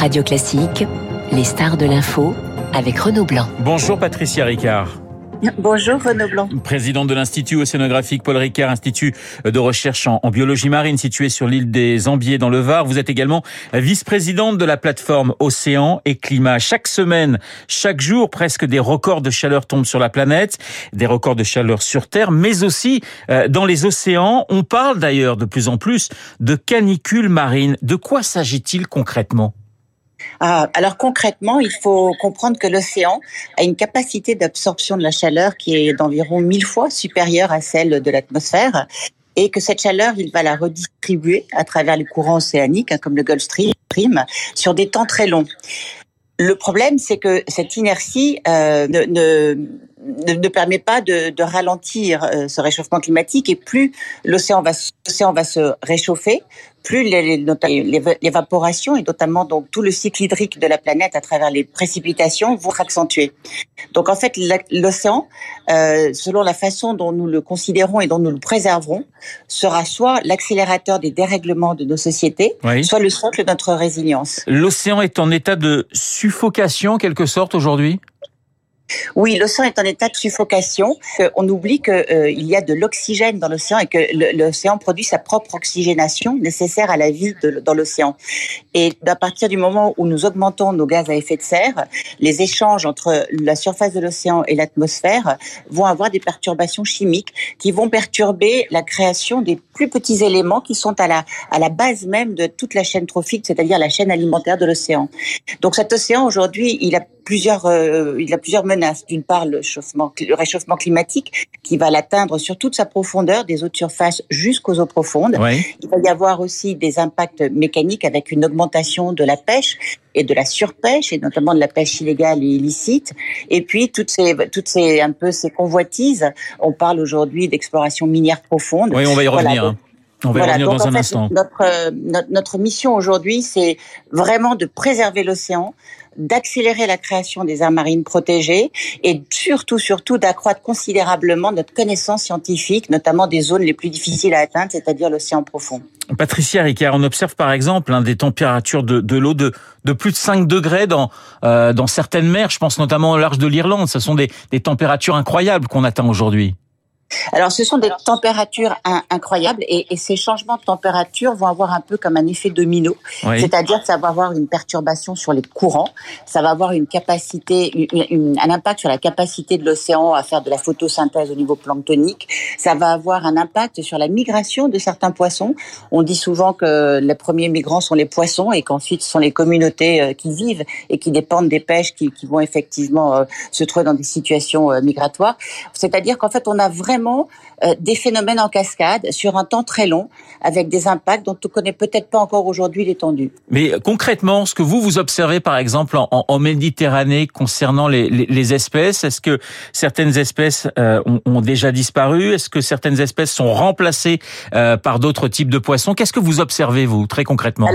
Radio Classique, les stars de l'info avec Renaud Blanc. Bonjour Patricia Ricard. Bonjour Renaud Blanc. Présidente de l'Institut océanographique Paul Ricard, institut de recherche en, biologie marine situé sur l'île des Ambiers dans le Var. Vous êtes également vice-présidente de la plateforme Océan et Climat. Chaque semaine, chaque jour, presque des records de chaleur tombent sur la planète, des records de chaleur sur Terre, mais aussi euh, dans les océans. On parle d'ailleurs de plus en plus de canicules marines. De quoi s'agit-il concrètement? Ah, alors concrètement, il faut comprendre que l'océan a une capacité d'absorption de la chaleur qui est d'environ mille fois supérieure à celle de l'atmosphère et que cette chaleur, il va la redistribuer à travers les courants océaniques, hein, comme le Gulf Stream, sur des temps très longs. Le problème, c'est que cette inertie euh, ne, ne, permet pas de, ralentir euh, ce réchauffement climatique et plus l'océan va se réchauffer, plus l'évaporation et notamment donc tout le cycle hydrique de la planète à travers les précipitations vont s'accentuer. Donc en fait, l'océan, euh, selon la façon dont nous le considérons et dont nous le préserverons, sera soit l'accélérateur des dérèglements de nos sociétés, soit le socle de notre résilience. L'océan est en état de suffocation, quelque sorte, aujourd'hui? Oui, l'océan est en état de suffocation. Euh, on oublie qu'il euh, y a de l'oxygène dans l'océan et que l'océan produit sa propre oxygénation nécessaire à la vie dans l'océan. Et à partir du moment où nous augmentons nos gaz à effet de serre, les échanges entre la surface de l'océan et l'atmosphère vont avoir des perturbations chimiques qui vont perturber la création des plus petits éléments qui sont à la, à la base même de toute la chaîne trophique, c'est-à-dire la chaîne alimentaire de l'océan. Donc cet océan aujourd'hui, il euh, il a plusieurs menaces. D'une part, le, le réchauffement climatique qui va l'atteindre sur toute sa profondeur, des eaux de surface jusqu'aux eaux profondes. Il va y avoir aussi des impacts mécaniques avec une augmentation de la pêche et de la surpêche et notamment de la pêche illégale et illicite. Et puis toutes ces, toutes ces un peu ces convoitises. On parle aujourd'hui d'exploration minière profonde. Oui, on va y revenir. Hein. On va y revenir dans un instant. Notre, notre, notre mission aujourd'hui, c'est vraiment de préserver l'océan, d'accélérer la création des aires marines protégées et surtout, surtout d'accroître considérablement notre connaissance scientifique, notamment des zones les plus difficiles à atteindre, c'est-à-dire l'océan profond. Patricia Ricard, on observe par exemple hein, des températures de, de l'eau de, de plus de 5 degrés dans, euh, dans certaines mers, je pense notamment au large de l'Irlande. Ce sont des, des températures incroyables qu'on atteint aujourd'hui. Alors, ce sont des températures incroyables et, et, ces changements de température vont avoir un peu comme un effet domino, c'est-à-dire que ça va avoir une perturbation sur les courants, ça va avoir une capacité, un impact sur la capacité de l'océan à faire de la photosynthèse au niveau planctonique, ça va avoir un impact sur la migration de certains poissons. On dit souvent que les premiers migrants sont les poissons et qu'ensuite ce sont les communautés euh, qui vivent et qui dépendent des pêches qui, vont effectivement euh, se trouver dans des situations euh, migratoires. C'est-à-dire qu'en fait, on a vraiment des phénomènes en cascade sur un temps très long, avec des impacts dont on ne connaît peut-être pas encore aujourd'hui l'étendue. Mais concrètement, ce que vous vous observez, par exemple, en, Méditerranée concernant les, espèces, est-ce que certaines espèces ont, déjà disparu? Que certaines espèces sont remplacées euh, par d'autres types de poissons. Qu'est-ce que vous observez, vous, très concrètement?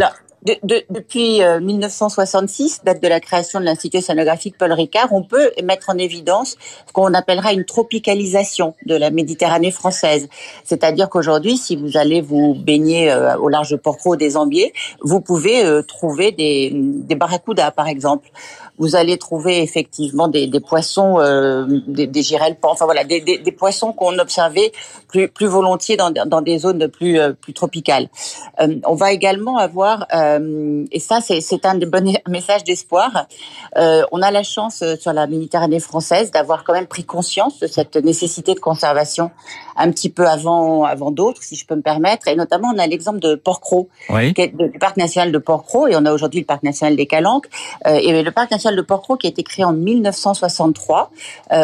Depuis 1966, euh, date de la création de l'Institut océanographique Paul Ricard, on peut mettre en évidence ce qu'on appellera une tropicalisation de la Méditerranée française. C'est-à-dire qu'aujourd'hui, si vous allez vous baigner euh, au large de Porcro des Ambiers, vous pouvez euh, trouver des, des barracudas, par exemple. Vous allez trouver effectivement des, des poissons, des, des girelles, enfin voilà, des, des, poissons qu'on observait plus, plus volontiers dans, dans des zones plus, plus tropicales. on va également avoir euh, et ça, c'est un des bons messages d'espoir. Euh, on a la chance euh, sur la Méditerranée française d'avoir quand même pris conscience de cette nécessité de conservation un petit peu avant, avant d'autres, si je peux me permettre. Et notamment, on a l'exemple de Port-Cros, du parc national de Port-Cros, et on a aujourd'hui le parc national des Calanques. et le parc national de Port-Cros qui a été créé en 1963.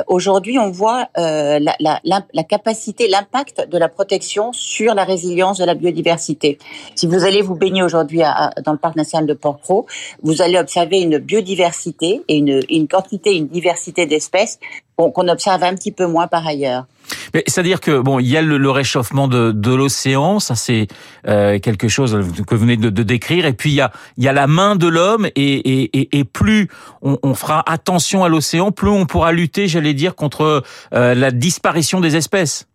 aujourd'hui, on voit la, la, la capacité, l'impact de la protection sur la résilience de la biodiversité. Si vous allez vous baigner aujourd'hui dans le parc national de Port-Cros, vous allez observer une biodiversité et une, une quantité, une diversité d'espèces qu'on observe un petit peu moins par ailleurs. C'est-à-dire que bon, il y a le, réchauffement de, de l'océan, ça c'est euh, quelque chose que vous venez de, de, décrire, et puis il y a, il y a la main de l'homme, et, et, et, plus on, on, fera attention à l'océan, plus on pourra lutter, j'allais dire, contre euh, la disparition des espèces.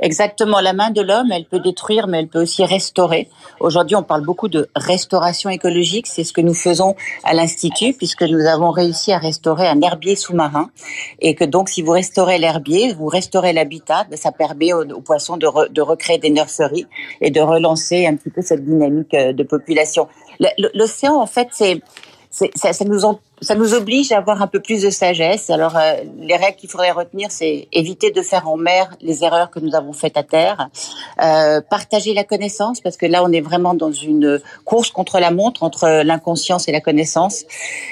Exactement. La main de l'homme, elle peut détruire, mais elle peut aussi restaurer. Aujourd'hui, on parle beaucoup de restauration écologique. C'est ce que nous faisons à l'Institut, puisque nous avons réussi à restaurer un herbier sous-marin. Et que donc, si vous restaurez l'herbier, vous restaurez l'habitat, ben, ça permet aux, poissons de, recréer des nurseries et de relancer un petit peu cette dynamique euh, de population. L'océan, en fait, c'est ça, nous ça nous oblige à avoir un peu plus de sagesse. Alors, euh, les règles qu'il faudrait retenir, c'est éviter de faire en mer les erreurs que nous avons faites à terre, euh, partager la connaissance, parce que là, on est vraiment dans une course contre la montre, entre l'inconscience et la connaissance,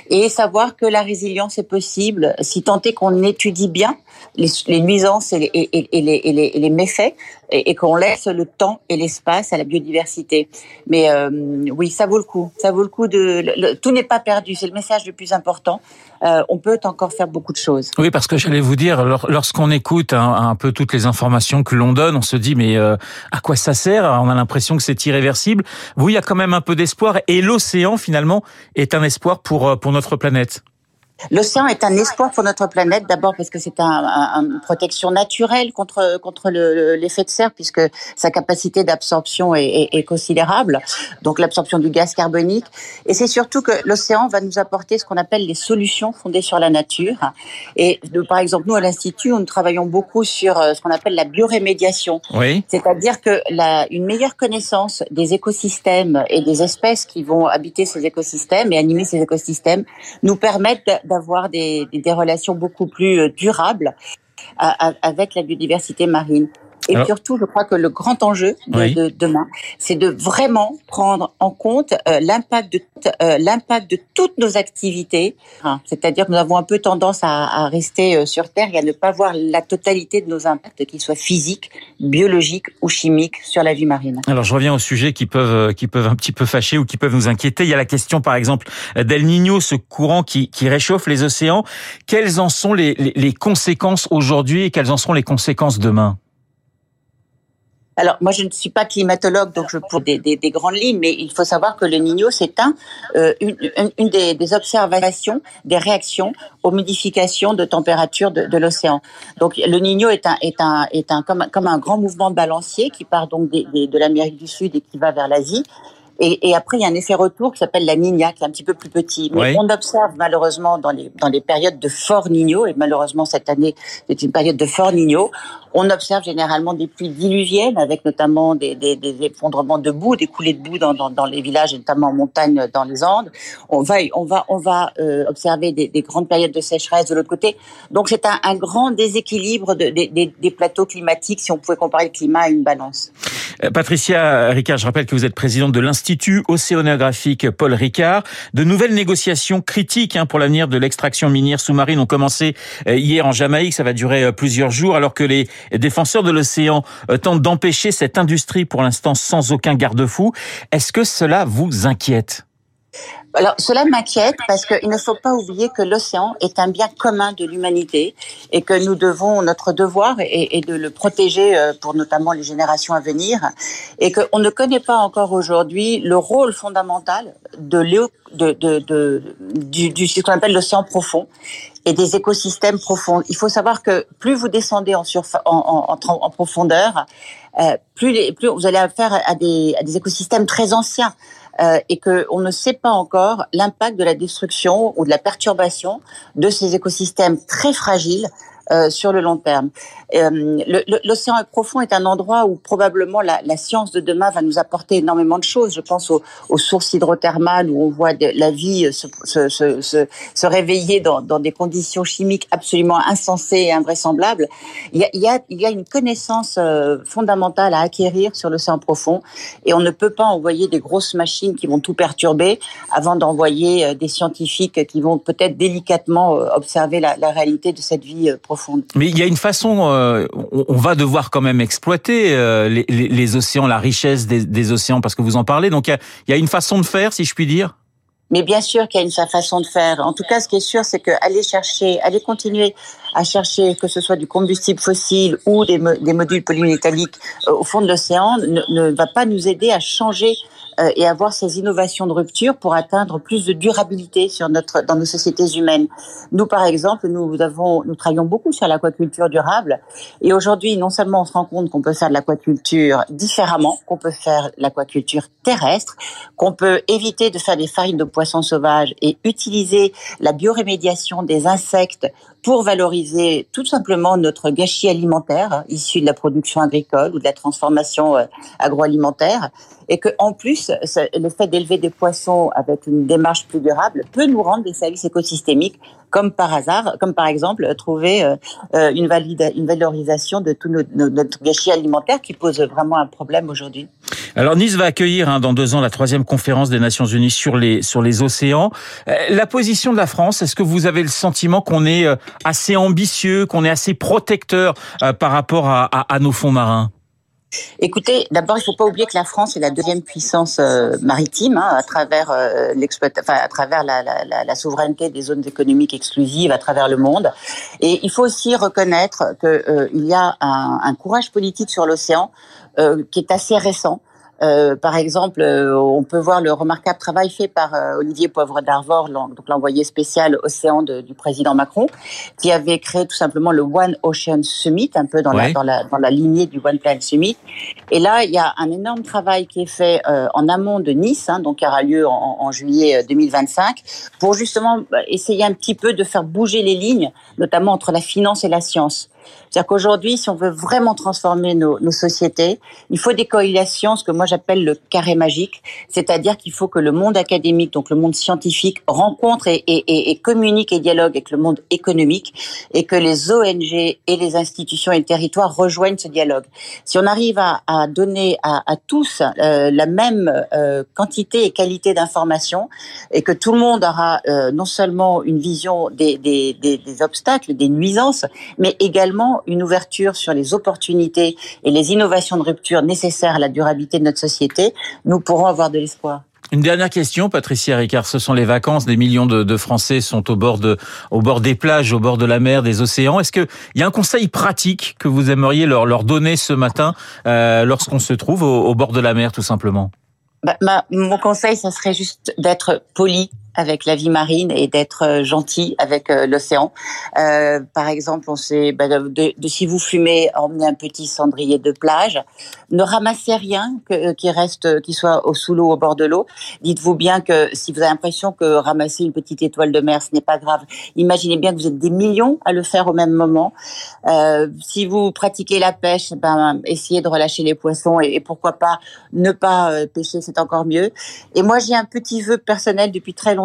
et savoir que la résilience est possible si tant est qu'on étudie bien les, nuisances et les, et, et, les, et les, méfaits, et, qu'on laisse le temps et l'espace à la biodiversité. Mais euh, oui, ça vaut le coup. Ça vaut le coup de. tout n'est pas perdu. C'est le message le plus important. Euh, on peut encore faire beaucoup de choses. Oui, parce que j'allais vous dire, lorsqu'on écoute un, peu toutes les informations que l'on donne, on se dit mais euh, à quoi ça sert? On a l'impression que c'est irréversible. Vous, il y a quand même un peu d'espoir, et l'océan finalement est un espoir pour pour notre planète. L'océan est un espoir pour notre planète, d'abord parce que c'est un, un, une protection naturelle contre contre l'effet de serre, puisque sa capacité d'absorption est, est, considérable, donc l'absorption du gaz carbonique. Et c'est surtout que l'océan va nous apporter ce qu'on appelle les solutions fondées sur la nature. Et par exemple, nous à l'institut, nous travaillons beaucoup sur euh, ce qu'on appelle la biorémédiation, oui. c'est-à-dire que la, une meilleure connaissance des écosystèmes et des espèces qui vont habiter ces écosystèmes et animer ces écosystèmes nous permettent d'avoir des, des, relations beaucoup plus euh, durables avec la biodiversité marine. Et surtout, je crois que le grand enjeu de, demain, c'est de vraiment prendre en compte euh, l'impact de euh, l'impact de toutes nos activités. Hein, c'est-à-dire que nous avons un peu tendance à, à, rester euh, sur Terre et à ne pas voir la totalité de nos impacts, qu'ils soient physiques, biologiques ou chimiques, sur la vie marine. Alors, je reviens aux sujets qui peuvent qui peuvent un petit peu fâcher ou qui peuvent nous inquiéter. Il y a la question, par exemple, d'El Niño, ce courant qui, qui réchauffe les océans. Quelles en sont les, les, les conséquences aujourd'hui et quelles en seront les conséquences demain? Alors, moi, je ne suis pas climatologue, donc je pour des, des, des, grandes lignes, mais il faut savoir que le Niño, c'est un, euh, une, une des, des, observations, des réactions aux modifications de température de, de l'océan. Donc, le Niño est un, est un, est un comme, comme un grand mouvement de balancier qui part donc de l'Amérique du Sud et qui va vers l'Asie. Et, et, après, il y a un effet retour qui s'appelle la Nina, qui est un petit peu plus petit. Mais on observe malheureusement dans les, dans les périodes de fort Niño, et malheureusement cette année, c'est une période de fort Niño, on observe généralement des pluies diluviennes, avec notamment des, des, des effondrements de boue, des coulées de boue dans, dans, dans, les villages, notamment en montagne dans les Andes. On va, on va, on va euh, observer des, des, grandes périodes de sécheresse de l'autre côté. Donc c'est un, un, grand déséquilibre de, des plateaux climatiques, si on pouvait comparer le climat à une balance. Euh, Patricia Ricard, je rappelle que vous êtes présidente de l'Institut océanographique Paul Ricard. De nouvelles négociations critiques hein, pour l'avenir de l'extraction minière sous-marine ont commencé euh, hier en Jamaïque. Ça va durer euh, plusieurs jours alors que les défenseurs de l'océan tentent d'empêcher cette industrie pour l'instant sans aucun garde-fou. Est-ce que cela vous inquiète? Alors, cela m'inquiète parce qu'il ne faut pas oublier que l'océan est un bien commun de l'humanité et que nous devons, notre devoir est, de le protéger euh, pour notamment les générations à venir et qu'on ne connaît pas encore aujourd'hui le rôle fondamental de, de, de, de du, ce qu'on appelle l'océan profond et des écosystèmes profonds. Il faut savoir que plus vous descendez en, profondeur, euh, plus, vous allez des, à des écosystèmes très anciens euh, et qu'on ne sait pas encore l'impact de la destruction ou de la perturbation de ces écosystèmes très fragiles euh, sur le long terme. Euh, L'océan profond est un endroit où probablement la, science de demain va nous apporter énormément de choses. Je pense aux, sources hydrothermales où on voit la vie se, se, réveiller dans, des conditions chimiques absolument insensées et invraisemblables. Il y a, une connaissance euh, fondamentale à acquérir sur l'océan profond et on ne peut pas envoyer des grosses machines qui vont tout perturber avant d'envoyer euh, des scientifiques qui vont peut-être délicatement observer la, la réalité de cette vie profonde. Mais il y a une façon, euh, on va devoir quand même exploiter euh, les, les, les, océans, la richesse des, des, océans, parce que vous en parlez. Donc il y a, il y a une façon de faire, si je puis dire? Mais bien sûr qu'il y a une façon de faire. En tout cas, ce qui est sûr, c'est que aller chercher, aller continuer à chercher que ce soit du combustible fossile ou des, des modules polymétalliques euh, au fond de l'océan ne, ne, va pas nous aider à changer euh, et avoir ces innovations de rupture pour atteindre plus de durabilité dans nos sociétés humaines. Nous, par exemple, nous nous travaillons beaucoup sur l'aquaculture durable et aujourd'hui, non seulement on se rend compte qu'on peut faire de l'aquaculture différemment, qu'on peut faire l'aquaculture terrestre, qu'on peut éviter de faire des farines de poissons sauvages et utiliser la biorémédiation des insectes pour valoriser tout simplement notre gâchis alimentaire hein, issu de la production agricole ou de la transformation euh, agroalimentaire et que en plus le fait d'élever des poissons avec une démarche plus durable peut nous rendre des services écosystémiques comme par hasard, comme par exemple trouver euh, euh, une, valide, une valorisation de tout notre gâchis alimentaire qui pose vraiment un problème aujourd'hui. Alors Nice va accueillir hein, dans deux ans la troisième conférence des Nations Unies sur les sur les océans. La position de la France, est-ce que vous avez le sentiment qu'on est assez ambitieux, qu'on est assez protecteur euh, par rapport à, à, nos fonds marins? Écoutez, d'abord, il ne faut pas oublier que la France est la deuxième puissance euh, maritime hein, à travers euh, enfin, à travers la, la, la, souveraineté des zones économiques exclusives à travers le monde. Et il faut aussi reconnaître qu'il il y a un, un, courage politique sur l'océan qui est assez récent. Euh, par exemple, euh, on peut voir le remarquable travail fait par euh, Olivier Poivre d'Arvor, donc l'envoyé spécial océan du président Macron, qui avait créé tout simplement le One Ocean Summit, un peu dans, la, dans, la, dans la lignée du One Planet Summit. Et là, il y a un énorme travail qui est fait en amont de Nice, hein, donc qui aura lieu en, en, juillet 2025, pour justement bah, essayer un petit peu de faire bouger les lignes, notamment entre la finance et la science. C'est-à-dire qu'aujourd'hui, si on veut vraiment transformer nos, nos, sociétés, il faut des corrélations, ce que moi j'appelle le carré magique, c'est-à-dire qu'il faut que le monde académique, donc le monde scientifique, rencontre et, et, et, communique et dialogue avec le monde économique, et que les ONG et les institutions et le territoire rejoignent ce dialogue. Si on arrive à, à donner à, à tous euh, la même euh, quantité et qualité d'information, et que tout le monde aura euh, non seulement une vision des, des, des, des obstacles, des nuisances, mais également une ouverture sur les opportunités et les innovations de rupture nécessaires à la durabilité de notre société, nous pourrons avoir de l'espoir. Une dernière question, Patricia Ricard. Ce sont les vacances. Des millions de, Français sont au bord de, au bord des plages, au bord de la mer, des océans. Est-ce qu'il y a un conseil pratique que vous aimeriez leur, leur donner ce matin euh, lorsqu'on se trouve au, bord de la mer, tout simplement? Bah, mon conseil, ça serait juste d'être poli avec la vie marine et d'être euh, gentil avec euh, l'océan. Euh, par exemple, on sait bah, de, si vous fumez, emmenez un petit cendrier de plage. Ne ramassez rien qui reste, qui soit au sous l'eau, au bord de l'eau. Dites-vous bien que si vous avez l'impression que ramasser une petite étoile de mer, ce n'est pas grave. Imaginez bien que vous êtes des millions à le faire au même moment. Si vous pratiquez la pêche, ben essayez de relâcher les poissons et, et pourquoi pas ne pas pêcher, c'est encore mieux. Et moi, j'ai un petit vœu personnel depuis très longtemps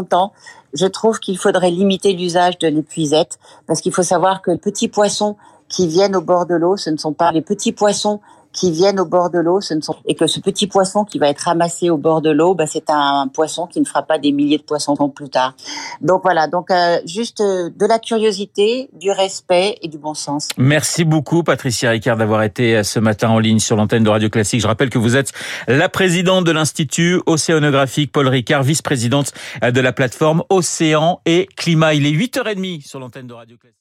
je trouve qu'il faudrait limiter l'usage de l'épuisette parce qu'il faut savoir que les petits poissons qui viennent au bord de l'eau, ce ne sont pas les petits poissons qui viennent au bord de l'eau, ce ne sont et que ce petit poisson qui va être ramassé au bord de l'eau, bah, c'est un, poisson qui ne fera pas des milliers de poissons plus tard. Donc voilà, donc euh, juste euh, de la curiosité, du respect et du bon sens. Merci beaucoup Patricia Ricard d'avoir été euh, ce matin en ligne sur l'antenne de Radio Classique. Je rappelle que vous êtes la présidente de l'Institut océanographique Paul Ricard, vice-présidente de la plateforme Océan et Climat. Il est 8h30 sur l'antenne de Radio Classique.